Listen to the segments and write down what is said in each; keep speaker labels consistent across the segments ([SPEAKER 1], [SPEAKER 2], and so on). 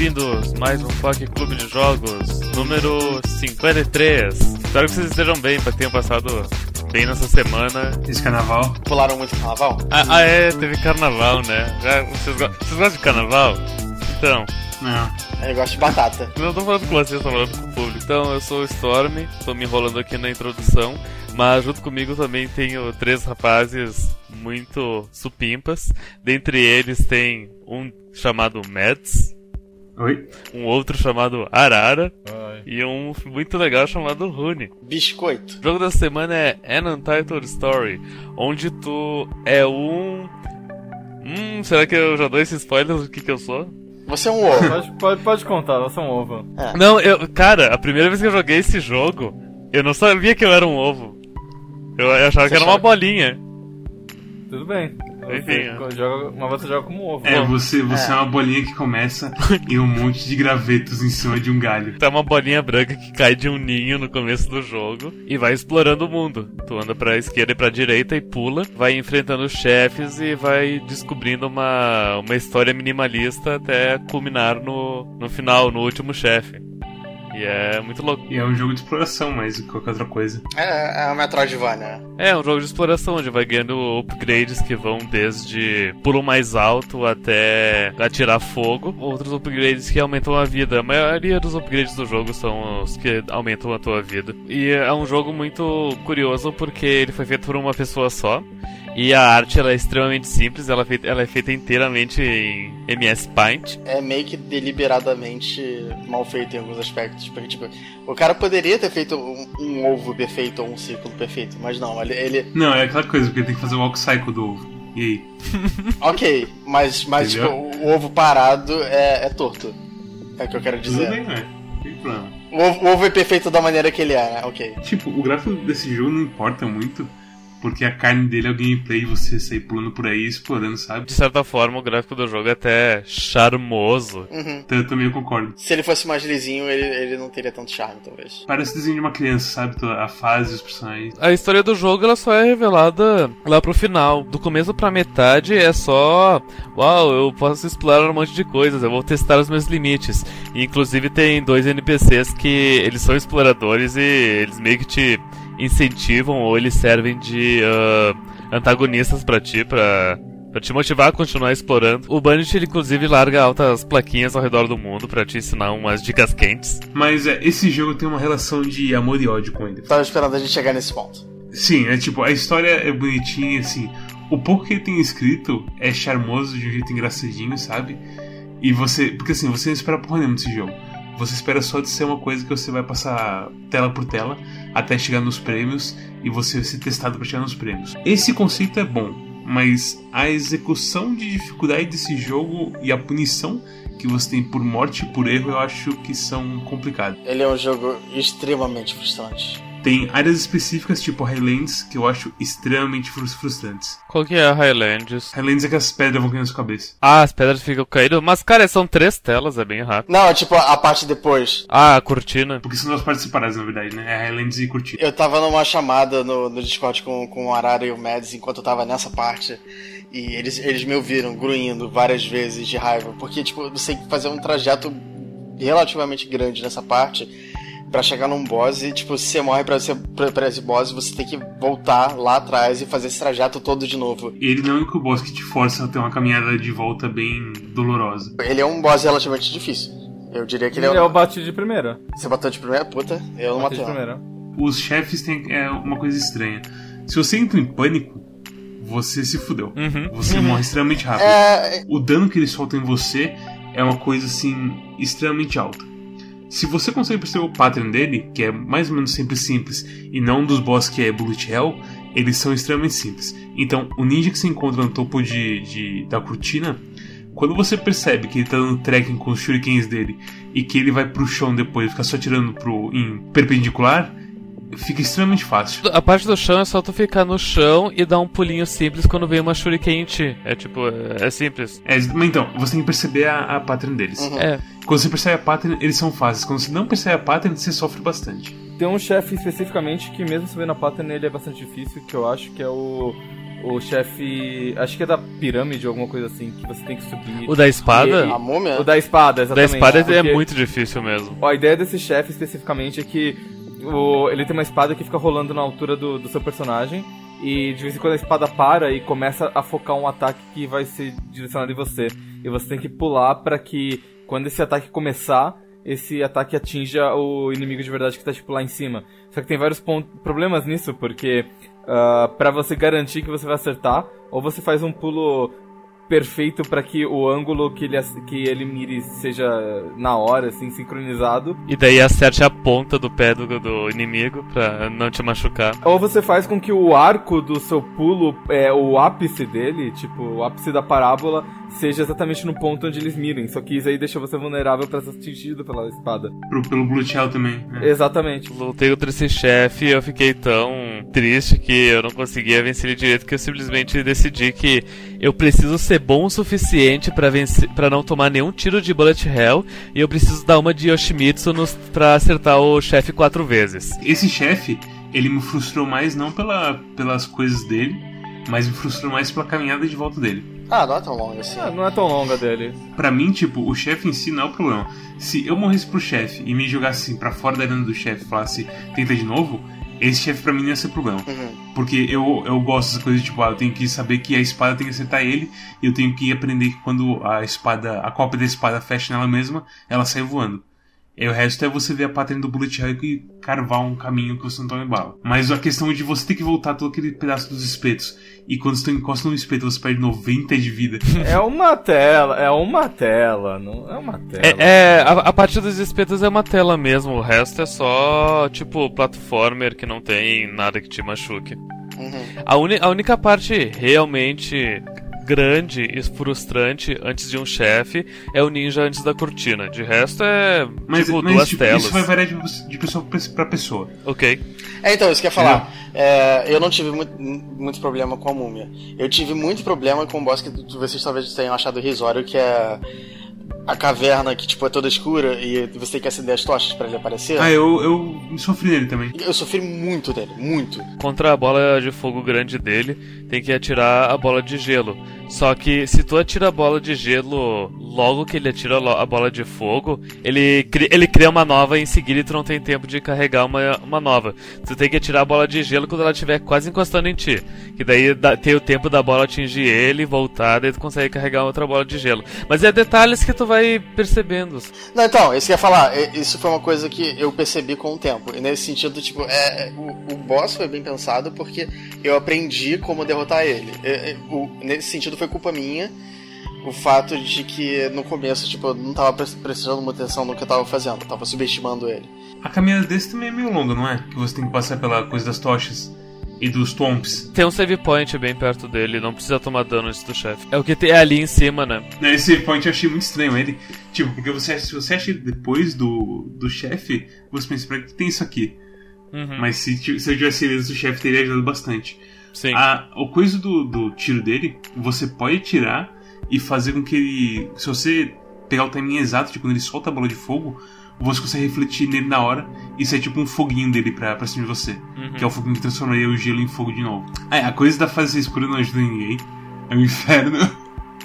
[SPEAKER 1] bem-vindos mais um Poké Clube de Jogos, número 53. Espero que vocês estejam bem, para tenham passado bem nessa semana.
[SPEAKER 2] Esse carnaval.
[SPEAKER 3] Pularam muito carnaval?
[SPEAKER 1] Ah, ah, é, teve carnaval, né? Já, vocês, go- vocês gostam de carnaval? Então,
[SPEAKER 2] Não.
[SPEAKER 3] Eu gosto de batata.
[SPEAKER 1] não tô falando com vocês, tô falando com o público. Então, eu sou o Storm, tô me enrolando aqui na introdução, mas junto comigo também tenho três rapazes muito supimpas. Dentre eles tem um chamado Mads,
[SPEAKER 2] Oi?
[SPEAKER 1] um outro chamado Arara e um muito legal chamado Rune.
[SPEAKER 3] Biscoito.
[SPEAKER 1] O jogo da semana é An Untitled Story, onde tu é um. Hum, será que eu já dou esse spoiler do que, que eu sou?
[SPEAKER 3] Você é um ovo.
[SPEAKER 4] Pode, pode, pode contar, você é um ovo.
[SPEAKER 1] Não, eu. Cara, a primeira vez que eu joguei esse jogo, eu não sabia que eu era um ovo. Eu, eu achava que era uma
[SPEAKER 3] achava-
[SPEAKER 1] bolinha.
[SPEAKER 4] Tudo bem.
[SPEAKER 1] Enfim,
[SPEAKER 4] Você joga, mas você joga como ovo.
[SPEAKER 2] É, você, você é.
[SPEAKER 3] É.
[SPEAKER 2] uma bolinha que começa e um monte de gravetos em cima de um galho.
[SPEAKER 1] Tá uma bolinha branca que cai de um ninho no começo do jogo e vai explorando o mundo. Tu anda pra esquerda e pra direita e pula, vai enfrentando os chefes e vai descobrindo uma, uma história minimalista até culminar no, no final, no último chefe. E é muito louco.
[SPEAKER 2] E é um jogo de exploração, mais do que qualquer outra coisa.
[SPEAKER 3] É, é o Metroidvania.
[SPEAKER 1] É um jogo de exploração onde vai ganhando upgrades que vão desde pulo mais alto até atirar fogo. Outros upgrades que aumentam a vida. A maioria dos upgrades do jogo são os que aumentam a tua vida. E é um jogo muito curioso porque ele foi feito por uma pessoa só. E a arte ela é extremamente simples, ela é feita, ela é feita inteiramente em MS Paint.
[SPEAKER 3] É meio que deliberadamente mal feito em alguns aspectos. Porque, tipo, o cara poderia ter feito um, um ovo perfeito ou um círculo perfeito, mas não, ele. ele-
[SPEAKER 2] Não, é aquela coisa, porque tem que fazer o walk cycle do ovo. E aí?
[SPEAKER 3] ok, mas, mas tipo, o ovo parado é, é torto. É o que eu quero
[SPEAKER 2] Tudo
[SPEAKER 3] dizer.
[SPEAKER 2] bem, né? Não tem problema.
[SPEAKER 3] O ovo, o ovo é perfeito da maneira que ele é, né? Ok.
[SPEAKER 2] Tipo, o gráfico desse jogo não importa muito, porque a carne dele é o gameplay, você sair pulando por aí, explorando, sabe?
[SPEAKER 1] De certa forma, o gráfico do jogo é até charmoso.
[SPEAKER 3] Uhum.
[SPEAKER 2] Então eu também concordo.
[SPEAKER 3] Se ele fosse mais lisinho, ele, ele não teria tanto charme, talvez.
[SPEAKER 2] Parece desenho de uma criança, sabe? A fase, os personagens.
[SPEAKER 1] A história do jogo ela só é revelada lá pro final. Do começo pra metade é só. Uau, eu posso explorar um monte de coisas, eu vou testar os meus limites. E, inclusive tem dois NPCs que eles são exploradores e eles meio que te incentivam ou eles servem de ah, antagonistas pra ti, pra. Pra te motivar a continuar explorando. O Banit, ele inclusive larga altas plaquinhas ao redor do mundo pra te ensinar umas dicas quentes.
[SPEAKER 2] Mas é, esse jogo tem uma relação de amor e ódio com ele.
[SPEAKER 3] Tava esperando a gente chegar nesse ponto.
[SPEAKER 2] Sim, é tipo, a história é bonitinha, assim. O pouco que ele tem escrito é charmoso de um jeito engraçadinho, sabe? E você. Porque assim, você não espera porra nenhuma desse jogo. Você espera só de ser uma coisa que você vai passar tela por tela até chegar nos prêmios e você ser testado pra chegar nos prêmios. Esse conceito é bom, mas a execução de dificuldade desse jogo e a punição que você tem por morte e por erro eu acho que são complicadas.
[SPEAKER 3] Ele é um jogo extremamente frustrante.
[SPEAKER 2] Tem áreas específicas, tipo Highlands, que eu acho extremamente frus- frustrantes.
[SPEAKER 1] Qual que é a Highlands?
[SPEAKER 2] Highlands é que as pedras vão cair na sua cabeça.
[SPEAKER 1] Ah, as pedras ficam caindo. Mas, cara, são três telas, é bem rápido.
[SPEAKER 3] Não, tipo, a parte depois.
[SPEAKER 1] Ah, a cortina.
[SPEAKER 2] Porque são duas partes separadas, na verdade, né? É Highlands e Curtido.
[SPEAKER 3] Eu tava numa chamada no, no Discord com, com o Arara e o Mads enquanto eu tava nessa parte. E eles, eles me ouviram gruindo várias vezes de raiva. Porque, tipo, você tem que fazer um trajeto relativamente grande nessa parte pra chegar num boss. E, tipo, se você morre pra, você, pra, pra esse boss, você tem que voltar lá atrás e fazer esse trajeto todo de novo.
[SPEAKER 2] Ele não é o único boss que te força a ter uma caminhada de volta bem dolorosa.
[SPEAKER 3] Ele é um boss relativamente difícil. Eu diria que ele
[SPEAKER 4] Ele
[SPEAKER 3] é
[SPEAKER 4] é
[SPEAKER 3] um...
[SPEAKER 4] o bate de primeira.
[SPEAKER 3] Você bateu de primeira? Puta, eu não matei.
[SPEAKER 4] de
[SPEAKER 3] não.
[SPEAKER 4] primeira.
[SPEAKER 2] Os chefes têm é, uma coisa estranha. Se você entra em pânico, você se fudeu.
[SPEAKER 1] Uhum.
[SPEAKER 2] Você morre extremamente rápido.
[SPEAKER 3] É,
[SPEAKER 2] O dano que ele solta em você é uma coisa assim extremamente alta. Se você consegue perceber o pattern dele, que é mais ou menos sempre simples, e não um dos boss que é Bullet Hell, eles são extremamente simples. Então, o ninja que você encontra no topo de, de- da cortina, quando você percebe que ele tá dando trekking com os shurikens dele e que ele vai pro chão depois e fica só tirando pro, em perpendicular, fica extremamente fácil.
[SPEAKER 1] A parte do chão é só tu ficar no chão e dar um pulinho simples quando vem uma shuriken em ti. É tipo, é, é simples.
[SPEAKER 2] É, mas então, você tem que perceber a, a pattern deles.
[SPEAKER 3] Uhum.
[SPEAKER 1] É.
[SPEAKER 2] Quando você percebe a pattern, eles são fáceis. Quando você não percebe a pattern, você sofre bastante.
[SPEAKER 4] Tem um chefe especificamente que, mesmo sabendo a pattern, ele é bastante difícil, que eu acho que é o, o chefe. Acho que é da pirâmide ou alguma coisa assim, que você tem que subir.
[SPEAKER 1] O da espada?
[SPEAKER 4] E-
[SPEAKER 3] A múmia?
[SPEAKER 4] O da espada,
[SPEAKER 1] Da
[SPEAKER 4] exatamente.
[SPEAKER 1] espada é
[SPEAKER 4] Porque-
[SPEAKER 1] muito difícil mesmo.
[SPEAKER 4] A ideia desse chefe especificamente é que o- ele tem uma espada que fica rolando na altura do, do seu personagem. E de vez em quando a espada para e começa a focar um ataque que vai ser direcionado em você. E você tem que pular para que quando esse ataque começar, esse ataque atinja o inimigo de verdade que tá tipo lá em cima. Só que tem vários problemas nisso, porque ah, pra você garantir que você vai acertar, ou você faz um pulo perfeito para que o ângulo que ele, que ele mire seja na hora, assim, sincronizado.
[SPEAKER 1] E daí acerte a ponta do pé do, do inimigo pra não te machucar.
[SPEAKER 4] Ou você faz com que o arco do seu pulo, é, o ápice dele, tipo, o ápice da parábola, seja exatamente no ponto onde eles mirem. Só que isso aí deixa você vulnerável para ser atingido pela espada.
[SPEAKER 2] Pro, pelo Blue Shell também. né?
[SPEAKER 4] Exatamente.
[SPEAKER 1] Lutei contra esse chefe e eu fiquei tão triste que eu não conseguia vencer ele direito que eu simplesmente decidi que eu preciso ser bom o suficiente pra vencer, para não tomar nenhum tiro de bullet hell e eu preciso dar uma de Yoshimitsu nos, pra acertar o chefe quatro vezes.
[SPEAKER 2] Esse chefe, ele me frustrou mais não pela, pelas coisas dele, mas me frustrou mais pela caminhada de volta dele.
[SPEAKER 3] Ah, não é tão longo assim.
[SPEAKER 4] Ah, não é tão longa dele.
[SPEAKER 2] Pra mim, tipo, o chefe em si não é o problema. Se eu morresse pro chefe e me jogasse assim pra fora da arena do chefe e falasse tenta de novo, esse chefe pra mim não ia ser problema.
[SPEAKER 3] Uhum.
[SPEAKER 2] Porque eu, eu gosto dessas coisas, tipo, ah, eu tenho que saber que a espada tem que acertar ele, e eu tenho que aprender que quando a espada, a cópia da espada fecha nela mesma, ela sai voando. E o resto é você ver a pattern do Bullet Hell e carvar um caminho que você não tome bala. Mas a questão de você ter que voltar todo aquele pedaço dos espetos, e quando você encosta no espeto você perde 90 de vida.
[SPEAKER 4] É uma tela, é uma tela, não é uma tela.
[SPEAKER 1] É, é, a, a parte dos espetos é uma tela mesmo, o resto é só, tipo, platformer que não tem nada que te machuque.
[SPEAKER 3] Uhum.
[SPEAKER 1] A, uni- a única parte realmente grande e frustrante antes de um chefe é o ninja antes da cortina. De resto é
[SPEAKER 2] Mas,
[SPEAKER 1] tipo
[SPEAKER 2] mas
[SPEAKER 1] duas
[SPEAKER 2] tipo,
[SPEAKER 1] telas.
[SPEAKER 2] isso vai variar de, de pessoa pra pessoa.
[SPEAKER 1] Ok.
[SPEAKER 3] É, então, isso que eu ia falar. É, eu não tive muito, muito problema com a múmia. Eu tive muito problema com o boss que vocês talvez tenham achado irrisório, que é a caverna que tipo é toda escura e você tem que acender as tochas pra ele aparecer.
[SPEAKER 2] Ah, eu, eu sofri nele também.
[SPEAKER 3] Eu sofri muito dele, muito.
[SPEAKER 1] Contra a bola de fogo grande dele, tem que atirar a bola de gelo. Só que se tu atira a bola de gelo logo que ele atira a bola de fogo, ele, cri- ele cria uma nova e em seguida e tu não tem tempo de carregar uma, uma nova. Tu tem que atirar a bola de gelo quando ela estiver quase encostando em ti. Que daí dá- tem o tempo da bola atingir ele, voltar, daí tu consegue carregar outra bola de gelo. Mas é detalhes que tu vai percebendo.
[SPEAKER 3] Não, então, isso que eu ia falar, é- isso foi uma coisa que eu percebi com o tempo. E nesse sentido, tipo, é, é, o, o boss foi bem pensado porque eu aprendi como derrotar ele. É, é, o- nesse sentido foi culpa minha. O fato de que no começo, tipo, eu não tava pre- prestando muita atenção no que eu tava fazendo, eu tava subestimando ele.
[SPEAKER 2] A caminhada desse também é meio longa, não é? Que você tem que passar pela coisa das tochas e dos twomps.
[SPEAKER 1] Tem um save point bem perto dele, não precisa tomar dano antes do chefe. É o que tem ali em cima, né?
[SPEAKER 2] Esse point eu achei muito estranho ele. Tipo, porque você, se você acha depois do, do chefe, você pensa, pra que tem isso aqui?
[SPEAKER 1] Uhum.
[SPEAKER 2] Mas se, se eu tivesse antes do chefe, teria ajudado bastante.
[SPEAKER 1] Sim.
[SPEAKER 2] A, o coisa do, do tiro dele, você pode tirar e fazer com que ele. Se você pegar o timing exato de quando ele solta a bola de fogo, você consegue refletir nele na hora e sai tipo um foguinho dele pra, pra cima de você.
[SPEAKER 1] Uhum.
[SPEAKER 2] Que é o foguinho que transformaria o gelo em fogo de novo. Ah, é, a coisa da fase escura não ajuda ninguém. É um inferno.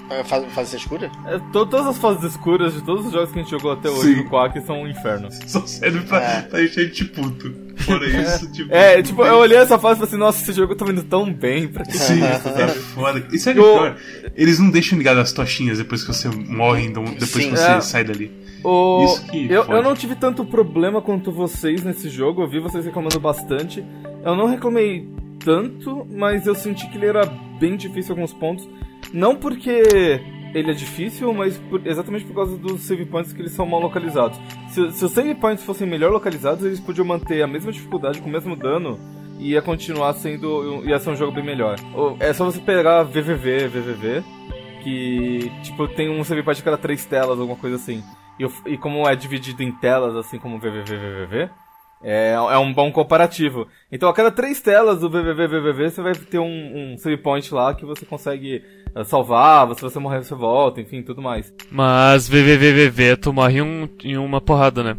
[SPEAKER 3] É, Faz, faz ser escura?
[SPEAKER 4] É, to- todas as fases escuras de todos os jogos que a gente jogou até hoje
[SPEAKER 2] Sim.
[SPEAKER 4] no Quack são um inferno.
[SPEAKER 2] Só serve pra,
[SPEAKER 3] É.
[SPEAKER 2] pra gente puto. Fora isso, tipo.
[SPEAKER 4] É, tipo, eu olhei essa fase e falei assim, nossa, esse jogo tá indo tão bem, pra que
[SPEAKER 2] Sim,
[SPEAKER 4] isso,
[SPEAKER 2] é foda. E sabe o
[SPEAKER 4] Eu-
[SPEAKER 2] pior? Eles não deixam ligado as tochinhas depois que você morre, então depois
[SPEAKER 3] Sim.
[SPEAKER 2] que você
[SPEAKER 4] É.
[SPEAKER 2] sai dali.
[SPEAKER 4] O...
[SPEAKER 2] Isso que
[SPEAKER 4] eu, eu não tive tanto problema quanto vocês nesse jogo, eu vi vocês reclamando bastante. Eu não reclamei tanto, mas eu senti que ele era bem difícil em alguns pontos. Não porque ele é difícil, mas por- exatamente por causa dos save points que eles são mal localizados. Se, se os save points fossem melhor localizados, eles podiam manter a mesma dificuldade com o mesmo dano e ia continuar sendo. ia ser um jogo bem melhor. É só você pegar VVV, VVV, que tipo tem um save point de cada três telas, alguma coisa assim. E, e como é dividido em telas, assim como VVV, VVV, é, é um bom comparativo. Então a cada três telas do VVV, VVV, você vai ter um, um save point lá que você consegue eh, salvar, se você morrer você volta, enfim, tudo mais.
[SPEAKER 1] Mas VVVVV, tu morre em, um- em uma porrada, né?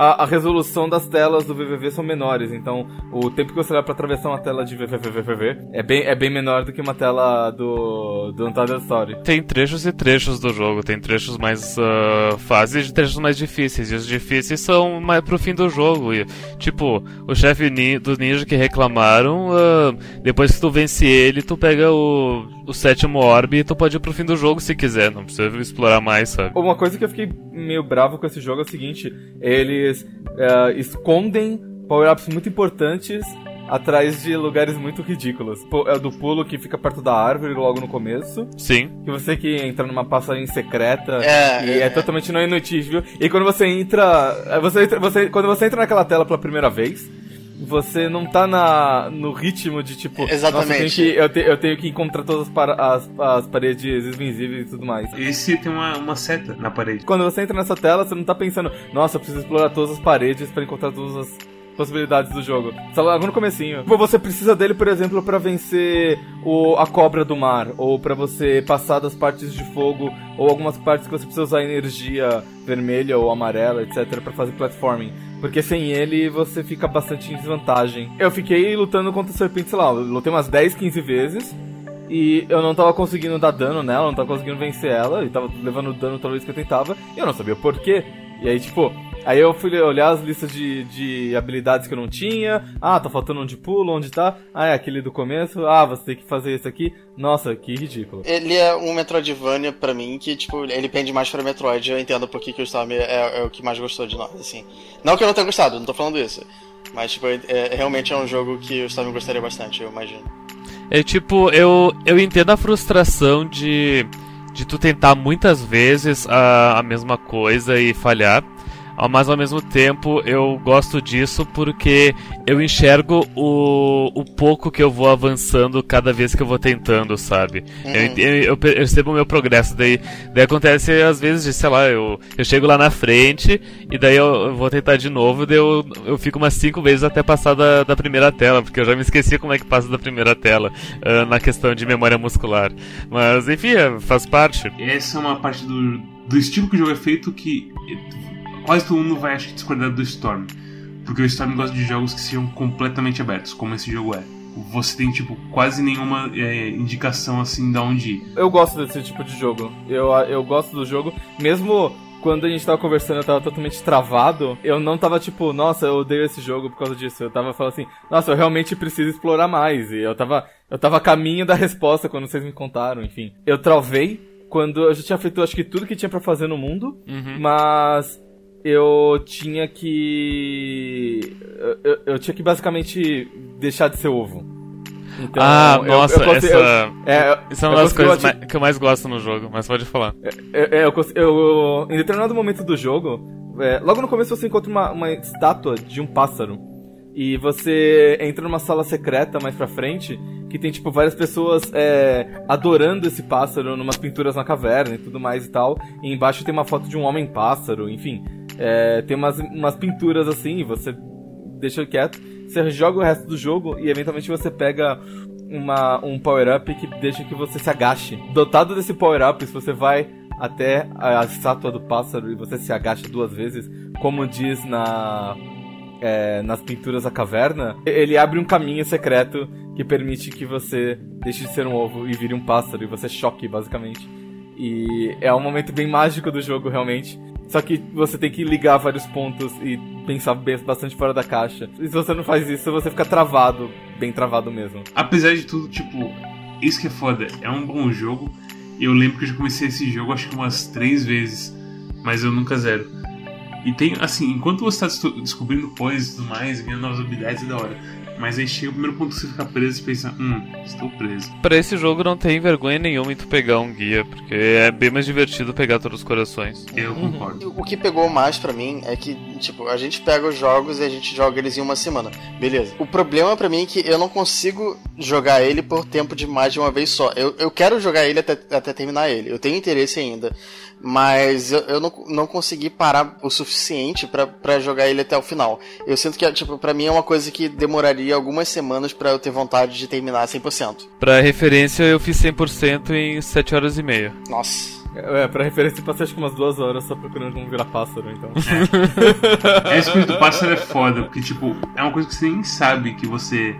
[SPEAKER 4] A, a, resolução das telas do VVV são menores, então o tempo que você leva pra atravessar uma tela de VVV é bem, é bem menor do que uma tela do, do Untitled Story.
[SPEAKER 1] Tem trechos e trechos do jogo, tem trechos mais uh, fáceis e trechos mais difíceis, e os difíceis são mais pro fim do jogo. E, tipo, o chefe ni do ninja que reclamaram, uh, depois que tu vence ele, tu pega o, o sétimo orbe e tu pode ir pro fim do jogo se quiser, não precisa explorar mais, sabe?
[SPEAKER 4] Uma coisa que eu fiquei meio bravo com esse jogo é o seguinte, eles uh, escondem power-ups muito importantes atrás de lugares muito ridículos. É o do pulo que fica perto da árvore logo no começo.
[SPEAKER 1] Sim.
[SPEAKER 4] Que você que entra numa passagem secreta é, e é, é totalmente não inutível. E quando você entra, é, você, você, quando você entra naquela tela pela primeira vez, você não tá na, no ritmo de tipo.
[SPEAKER 3] Exatamente.
[SPEAKER 4] Nossa, eu, tenho que, eu, te, eu, tenho que encontrar todas as, para, as, as, paredes invisíveis e tudo mais.
[SPEAKER 2] Esse tem uma, uma seta na parede.
[SPEAKER 4] Quando você entra nessa tela, você não tá pensando, nossa, eu preciso explorar todas as paredes para encontrar todas as possibilidades do jogo. Só logo no comecinho. Você precisa dele, por exemplo, para vencer o, a cobra do mar, ou para você passar das partes de fogo, ou algumas partes que você precisa usar energia vermelha ou amarela, etc, para fazer platforming. Porque sem ele você fica bastante em desvantagem. Eu fiquei lutando contra a serpente, sei lá, lutei umas 10, 15 vezes. E eu não tava conseguindo dar dano nela, não tava conseguindo vencer ela, e tava levando dano toda vez que eu tentava, e eu não sabia porquê. E aí, tipo, Aí eu fui olhar as listas de, de habilidades que eu não tinha. Ah, tá faltando um de pulo, onde tá? Ah, é aquele do começo. Ah, você tem que fazer esse aqui. Nossa, que ridículo.
[SPEAKER 3] Ele é um Metroidvania pra mim que, tipo, ele pende mais pra Metroid. Eu entendo porque que o Storm é, é, o que mais gostou de nós, assim. Não que eu não tenha gostado, não tô falando isso. Mas, tipo, é, é realmente é um jogo que o Storm gostaria bastante, eu imagino.
[SPEAKER 1] É tipo, eu, eu entendo a frustração de, de tu tentar muitas vezes a, a mesma coisa e falhar mas ao mesmo tempo eu gosto disso porque eu enxergo o, o pouco que eu vou avançando cada vez que eu vou tentando, sabe? Uhum. Eu, eu, eu, percebo o meu progresso, daí, daí acontece às vezes de, sei lá, eu, eu chego lá na frente e daí eu, eu vou tentar de novo, daí eu, eu fico umas cinco vezes até passar da, da primeira tela, porque eu já me esqueci como é que passa da primeira tela uh, na questão de memória muscular. Mas enfim, é, faz parte.
[SPEAKER 2] Essa é uma parte do, do estilo que o jogo é feito que quase todo mundo vai acho que discordar do Storm. Porque o Storm gosta de jogos que sejam completamente abertos, como esse jogo é. Você tem, tipo, quase nenhuma é, indicação assim de onde ir.
[SPEAKER 4] Eu gosto desse tipo de jogo. Eu, eu gosto do jogo, mesmo quando a gente tava conversando, eu tava totalmente travado. Eu não tava tipo, nossa, eu odeio esse jogo por causa disso. Eu tava falando assim, nossa, eu realmente preciso explorar mais. E eu tava, eu tava a caminho da resposta quando vocês me contaram, enfim. Eu travei quando eu já tinha feito acho que tudo que tinha para fazer no mundo,
[SPEAKER 1] uhum.
[SPEAKER 4] mas eu tinha que. Eu, eu, tinha que basicamente deixar de ser ovo.
[SPEAKER 1] Então, ah, eu, nossa, eu, essa, é, isso é uma das coisas que eu mais gosto no jogo, mas pode falar.
[SPEAKER 4] É, é, eu, em determinado momento do jogo, é, logo no começo você encontra uma, uma estátua de um pássaro. E você entra numa sala secreta mais pra frente, que tem, tipo, várias pessoas é, adorando esse pássaro, numas pinturas na caverna e tudo mais e tal. E embaixo tem uma foto de um homem-pássaro, enfim. É, tem umas, umas pinturas assim, você deixa quieto, você joga o resto do jogo e eventualmente você pega uma, um power-up que deixa que você se agache. Dotado desse power-up, se você vai até a estátua do pássaro e você se agacha duas vezes, como diz na é, nas pinturas da caverna, ele abre um caminho secreto que permite que você deixe de ser um ovo e vire um pássaro e você choque, basicamente. E é um momento bem mágico do jogo, realmente. Só que você tem que ligar vários pontos e pensar bastante fora da caixa. E se você não faz isso, você fica travado, bem travado mesmo.
[SPEAKER 2] Apesar de tudo, tipo, isso que é foda, é um bom jogo. Eu lembro que eu já comecei esse jogo acho que umas três vezes, mas eu nunca zero. E tem, assim, enquanto você está descobrindo coisas e tudo mais, ganhando novas habilidades, é da hora. Mas aí chega o primeiro ponto que você fica preso e pensa, hum, estou preso.
[SPEAKER 1] Pra esse jogo não tem vergonha nenhuma em tu pegar um guia, porque é bem mais divertido pegar todos os corações.
[SPEAKER 2] Eu uhum. concordo.
[SPEAKER 3] O que pegou mais para mim é que, tipo, a gente pega os jogos e a gente joga eles em uma semana. Beleza. O problema para mim é que eu não consigo jogar ele por tempo de mais de uma vez só. Eu, eu quero jogar ele até, até terminar ele. Eu tenho interesse ainda mas eu, eu não, não consegui parar o suficiente para jogar ele até o final. Eu sinto que, tipo, para mim é uma coisa que demoraria algumas semanas para eu ter vontade de terminar 100%.
[SPEAKER 1] Pra referência, eu fiz 100% em 7 horas e meia.
[SPEAKER 3] Nossa.
[SPEAKER 4] É, pra referência, passei acho que umas duas horas só procurando como virar pássaro, então.
[SPEAKER 2] Essa coisa do pássaro é foda, porque, tipo, é uma coisa que você nem sabe que você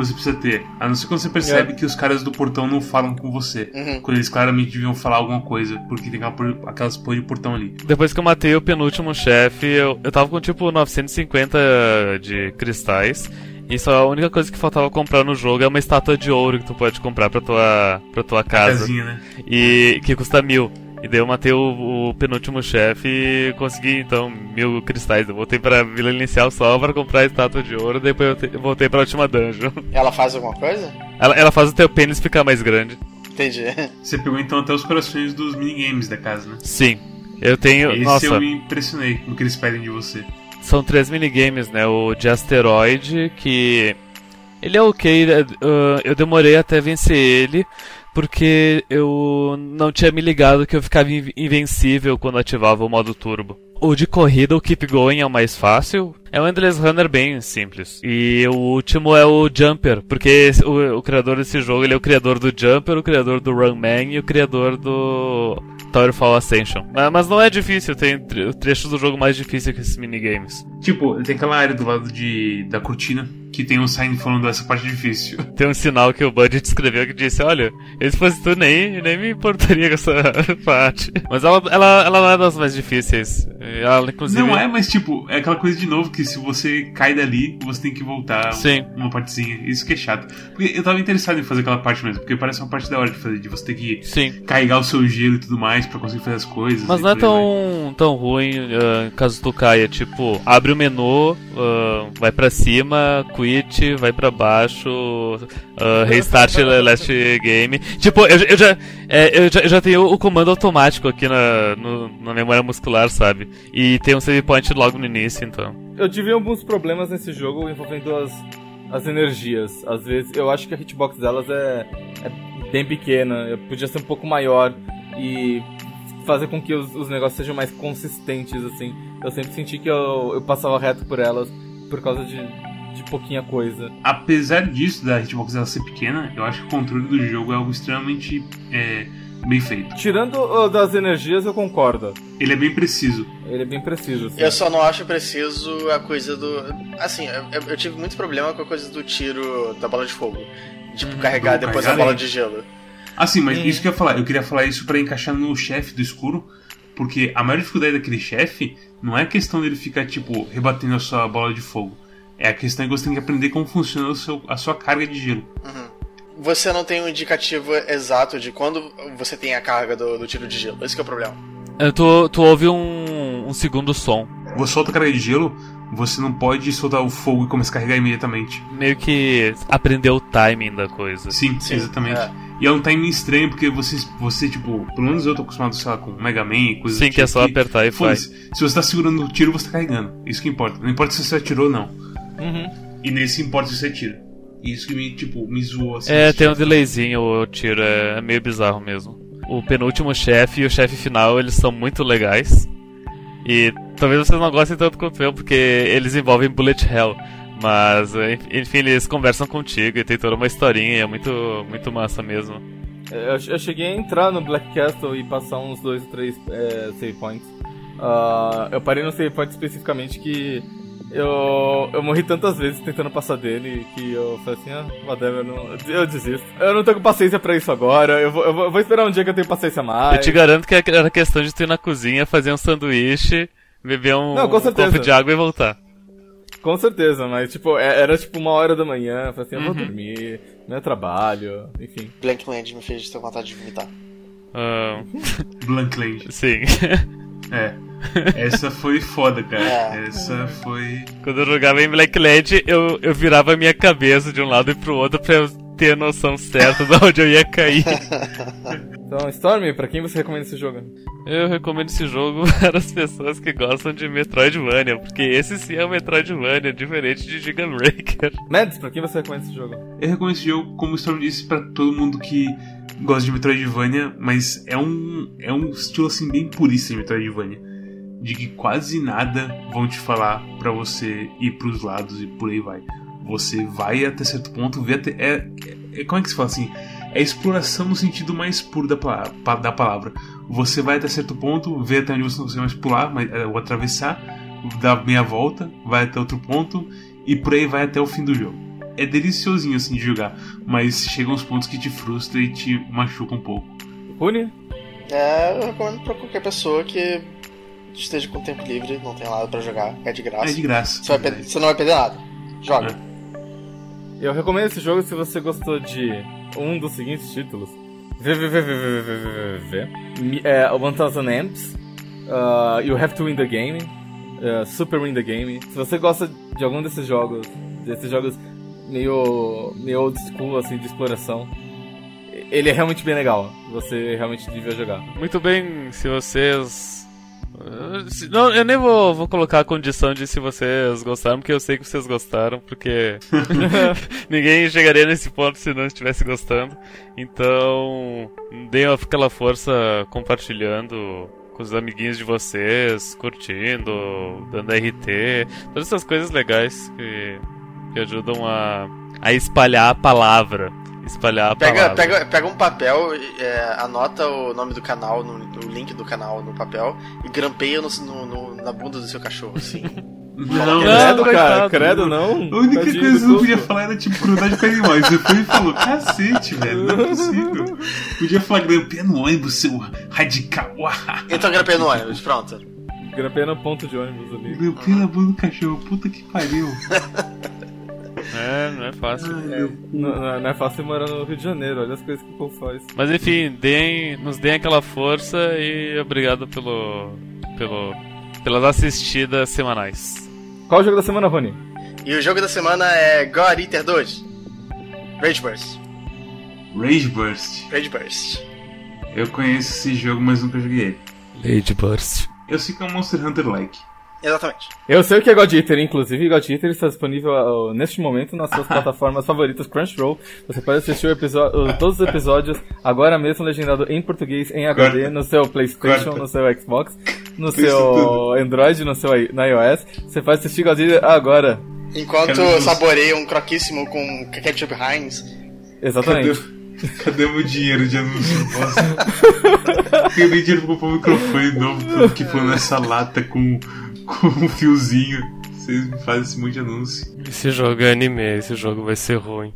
[SPEAKER 2] que você precisa ter. A não ser quando você percebe
[SPEAKER 4] É.
[SPEAKER 2] que os caras do portão não falam com você.
[SPEAKER 3] Uhum.
[SPEAKER 2] Quando eles claramente deviam falar alguma coisa, porque tem aquela, aquelas porra de portão ali.
[SPEAKER 1] Depois que eu matei o penúltimo chefe, eu, eu tava com tipo 950 de cristais. E só a única coisa que faltava comprar no jogo é uma estátua de ouro que tu pode comprar pra tua, pra tua casa.
[SPEAKER 2] Casinha, né?
[SPEAKER 1] E que custa mil. E daí eu matei o, o penúltimo chefe e consegui então mil cristais. Eu voltei pra vila inicial só pra comprar a estátua de ouro, depois eu, te- eu voltei pra última dungeon.
[SPEAKER 3] Ela faz alguma coisa?
[SPEAKER 1] Ela, ela faz o teu pênis ficar mais grande.
[SPEAKER 3] Entendi.
[SPEAKER 2] Você pegou então até os corações dos minigames da casa, né?
[SPEAKER 1] Sim. Eu tenho.
[SPEAKER 2] Esse
[SPEAKER 1] nossa,
[SPEAKER 2] eu me impressionei no que eles pedem de você.
[SPEAKER 1] são três minigames, né? O de asteroide, que. Ele é ok, né? Uh, eu demorei até vencer ele, porque eu não tinha me ligado que eu ficava in- invencível quando ativava o modo turbo. O de corrida, o Keep Going, é o mais fácil. É um Endless Runner bem simples. E o último é o Jumper, porque o, o criador desse jogo ele é o criador do Jumper, o criador do Run Man e o criador do Towerfall Ascension. Mas, mas não é difícil, tem tre- trechos do jogo mais difíceis que esses minigames.
[SPEAKER 2] Tipo, tem aquela área do lado de, da cortina que tem um sign falando essa parte difícil.
[SPEAKER 1] Tem um sinal que o Buddy descreveu que disse: Olha, eu se fosse tu nem, nem me importaria com essa parte. Mas ela, ela, ela não é das mais difíceis. Ela, inclusive.
[SPEAKER 2] Não é, mas tipo, é aquela coisa de novo que se você cai dali, você tem que voltar
[SPEAKER 1] Sim.
[SPEAKER 2] uma partezinha. Isso que é chato. Porque eu tava interessado em fazer aquela parte mesmo, porque parece uma parte da hora de fazer, de você ter que
[SPEAKER 1] Sim.
[SPEAKER 2] carregar o seu gelo e tudo mais pra conseguir fazer as coisas.
[SPEAKER 1] Mas não é
[SPEAKER 2] vai.
[SPEAKER 1] tão, tão ruim ah, caso tu caia. Tipo, abre o menu, ah, vai pra cima, quit, vai pra baixo, ah, restart last game. Tipo, eu, eu já, é, eu, já, eu já tenho o comando automático aqui na, no- na memória muscular, sabe? E tem um save point logo no início, então.
[SPEAKER 4] Eu tive alguns problemas nesse jogo envolvendo as, as energias. Às vezes, eu acho que a hitbox delas é, é bem pequena, eu podia ser um pouco maior e fazer com que os, os negócios sejam mais consistentes, assim. Eu sempre senti que eu, eu passava reto por elas por causa de, de pouquinha coisa.
[SPEAKER 2] Apesar disso, da hitbox ela ser pequena, eu acho que o controle do jogo é algo extremamente é, bem feito.
[SPEAKER 4] Tirando o das energias, eu concordo.
[SPEAKER 2] Ele é bem preciso.
[SPEAKER 4] Ele é bem preciso. Assim.
[SPEAKER 3] Eu só não acho preciso a coisa do. Assim, eu, eu tive muito problema com a coisa do tiro da bola de fogo. Tipo, carregar
[SPEAKER 2] do
[SPEAKER 3] depois
[SPEAKER 2] carregar,
[SPEAKER 3] a bola
[SPEAKER 2] né?
[SPEAKER 3] de gelo.
[SPEAKER 2] Assim, mas
[SPEAKER 4] Hum.
[SPEAKER 2] isso que eu ia falar, eu queria falar isso pra encaixar no chefe do escuro, porque a maior dificuldade daquele chefe não é a questão dele ficar, tipo, rebatendo a sua bola de fogo. É a questão que você tem que aprender como funciona o seu, a sua carga de gelo.
[SPEAKER 3] Você não tem um indicativo exato de quando você tem a carga do, do tiro de gelo. Esse que é o problema.
[SPEAKER 1] É, Tu, tu ouve um, um segundo som.
[SPEAKER 2] Você solta a carga de gelo, você não pode soltar o fogo e começar a carregar imediatamente.
[SPEAKER 1] Meio que aprendeu o timing da coisa.
[SPEAKER 2] Sim,
[SPEAKER 3] Sim,
[SPEAKER 2] exatamente.
[SPEAKER 3] é.
[SPEAKER 2] E é um timing estranho, porque você, você, tipo, pelo menos eu tô acostumado, sei lá, com Mega Man e coisas
[SPEAKER 1] Sim,
[SPEAKER 2] do
[SPEAKER 1] que é
[SPEAKER 2] tipo,
[SPEAKER 1] só apertar e faz.
[SPEAKER 2] Se você tá segurando o tiro, você tá carregando. Isso que importa. Não importa se você atirou ou não.
[SPEAKER 4] Uhum.
[SPEAKER 2] E nesse importa se você atira. Isso que me, tipo, me zoou assim.
[SPEAKER 1] É, tem um delayzinho o tiro, é meio bizarro mesmo. O penúltimo chefe e o chefe final, eles são muito legais. E talvez vocês não gostem tanto quanto eu, porque eles envolvem Bullet Hell. Mas, enfim, eles conversam contigo e tem toda uma historinha, e é muito, muito massa mesmo.
[SPEAKER 4] Eu, eu cheguei a entrar no Black Castle e passar uns dois ou três é, save points. Ah, eu parei no save point especificamente que eu, eu morri tantas vezes tentando passar dele que eu falei assim, ah, whatever, eu, não, eu desisto. Eu não tô com paciência pra isso agora, eu vou, eu vou, eu vou esperar um dia que eu tenho paciência mais.
[SPEAKER 1] Eu te garanto que era questão de tu ir na cozinha, fazer um sanduíche, beber um,
[SPEAKER 4] Não, com
[SPEAKER 1] um copo de água e voltar.
[SPEAKER 4] Com certeza, mas tipo, é- era tipo uma hora da manhã, eu falei assim, eu vou
[SPEAKER 1] Uhum.
[SPEAKER 4] dormir, meu trabalho, enfim.
[SPEAKER 3] Blank Land me fez ter vontade de vomitar.
[SPEAKER 1] Ah,
[SPEAKER 2] Blankland.
[SPEAKER 1] sim.
[SPEAKER 2] É. Essa foi foda, cara.
[SPEAKER 3] É.
[SPEAKER 2] Essa foi.
[SPEAKER 1] Quando eu jogava em Blackland, eu, eu virava a minha cabeça de um lado e pro outro pra eu ter a noção certa de onde eu ia cair.
[SPEAKER 4] Então, Storm, pra quem você recomenda esse jogo?
[SPEAKER 1] Eu recomendo esse jogo para as pessoas que gostam de Metroidvania, porque esse sim é um Metroidvania, diferente de Giga Breaker.
[SPEAKER 4] Mads, pra quem você recomenda esse jogo?
[SPEAKER 2] Eu recomendo esse jogo, como o Storm disse, pra todo mundo que gosta de Metroidvania, mas é um, é um estilo assim bem purista de Metroidvania. De que quase nada vão te falar pra você ir pros lados e por aí vai. Você vai até certo ponto, vê até. É, é- como é que se fala assim? é exploração no sentido mais puro da, pa- da palavra. Você vai até certo ponto, vê até onde você não consegue mais pular mas, é, ou atravessar, dá meia volta, vai até outro ponto e por aí vai até o fim do jogo. É deliciosinho assim de jogar, mas chegam uns pontos que te frustra e te machuca um pouco.
[SPEAKER 4] Rune?
[SPEAKER 3] É, eu recomendo pra qualquer pessoa que esteja com tempo livre, não tem nada para jogar, é de graça.
[SPEAKER 2] É de graça.
[SPEAKER 3] Você, perder, você não vai perder nada. Joga.
[SPEAKER 4] Eu recomendo esse jogo se você gostou de um dos seguintes títulos. VVVVVVV One Thousand Amps uh, You Have to Win the Game uh, Super Win the Game Se você gosta de algum desses jogos Desses jogos meio, meio old school, assim, de exploração Ele é realmente bem legal Você realmente devia jogar
[SPEAKER 1] Muito bem, se vocês não, eu nem vou, vou colocar a condição de se vocês gostaram, porque eu sei que vocês gostaram, porque ninguém chegaria nesse ponto se não estivesse gostando. Então, deem aquela força compartilhando com os amiguinhos de vocês, curtindo, dando RT, todas essas coisas legais que, que ajudam a, a espalhar a palavra. Espalhar a
[SPEAKER 3] Pega,
[SPEAKER 1] palavra.
[SPEAKER 3] pega, pega um papel, é, anota o nome do canal, no, o link do canal no papel e grampeia no, no- no- na bunda do seu cachorro, assim.
[SPEAKER 2] Não,
[SPEAKER 1] Não,
[SPEAKER 4] credo, cara,
[SPEAKER 1] coitado.
[SPEAKER 4] credo não.
[SPEAKER 2] A única
[SPEAKER 4] Tadinho
[SPEAKER 2] coisa que eu não podia falar era tipo crueldade com animais. Você foi e falou, cacete, velho, não é possível. Podia falar grampeia no ônibus, seu radical.
[SPEAKER 3] Então grampeia no ônibus, pronto.
[SPEAKER 4] Grampeia no ponto de ônibus ali.
[SPEAKER 2] Grampeia na bunda do cachorro, puta que pariu.
[SPEAKER 1] É, não é fácil.
[SPEAKER 2] Ai, cu.
[SPEAKER 4] Não, não- não é fácil morar no Rio de Janeiro, olha as coisas que o povo faz.
[SPEAKER 1] Mas enfim, deem, nos deem aquela força e obrigado pelo, pelo, pelas assistidas semanais.
[SPEAKER 4] Qual o jogo da semana, Rony?
[SPEAKER 3] E o jogo da semana é God Eater 2. Rage Burst.
[SPEAKER 2] Rage Burst.
[SPEAKER 3] Rage Burst.
[SPEAKER 2] Eu conheço esse jogo, mas nunca joguei ele.
[SPEAKER 1] Lady Burst.
[SPEAKER 2] Eu sei que é um Monster Hunter like.
[SPEAKER 3] Exatamente.
[SPEAKER 4] Eu sei o que é God Eater, inclusive God Eater está disponível uh, neste momento nas suas plataformas favoritas Crunchyroll. Você pode assistir o episo- uh, todos os episódios agora mesmo legendado em português em HD
[SPEAKER 2] Corta.
[SPEAKER 4] no seu PlayStation,
[SPEAKER 2] Corta.
[SPEAKER 4] no seu Xbox, no
[SPEAKER 2] Isso
[SPEAKER 4] seu
[SPEAKER 2] tudo.
[SPEAKER 4] Android, no seu na iOS. Você pode assistir God Eater agora.
[SPEAKER 3] Enquanto
[SPEAKER 2] Quero-
[SPEAKER 3] saboreia um croquíssimo com ketchup Heinz.
[SPEAKER 2] Cadê,
[SPEAKER 4] Exatamente.
[SPEAKER 2] cadê meu dinheiro de anúncio? Queria dinheiro pra comprar um microfone novo que foi nessa lata com, com um fiozinho. Vocês me fazem esse monte de anúncio.
[SPEAKER 5] Esse jogo é anime, esse jogo vai ser ruim.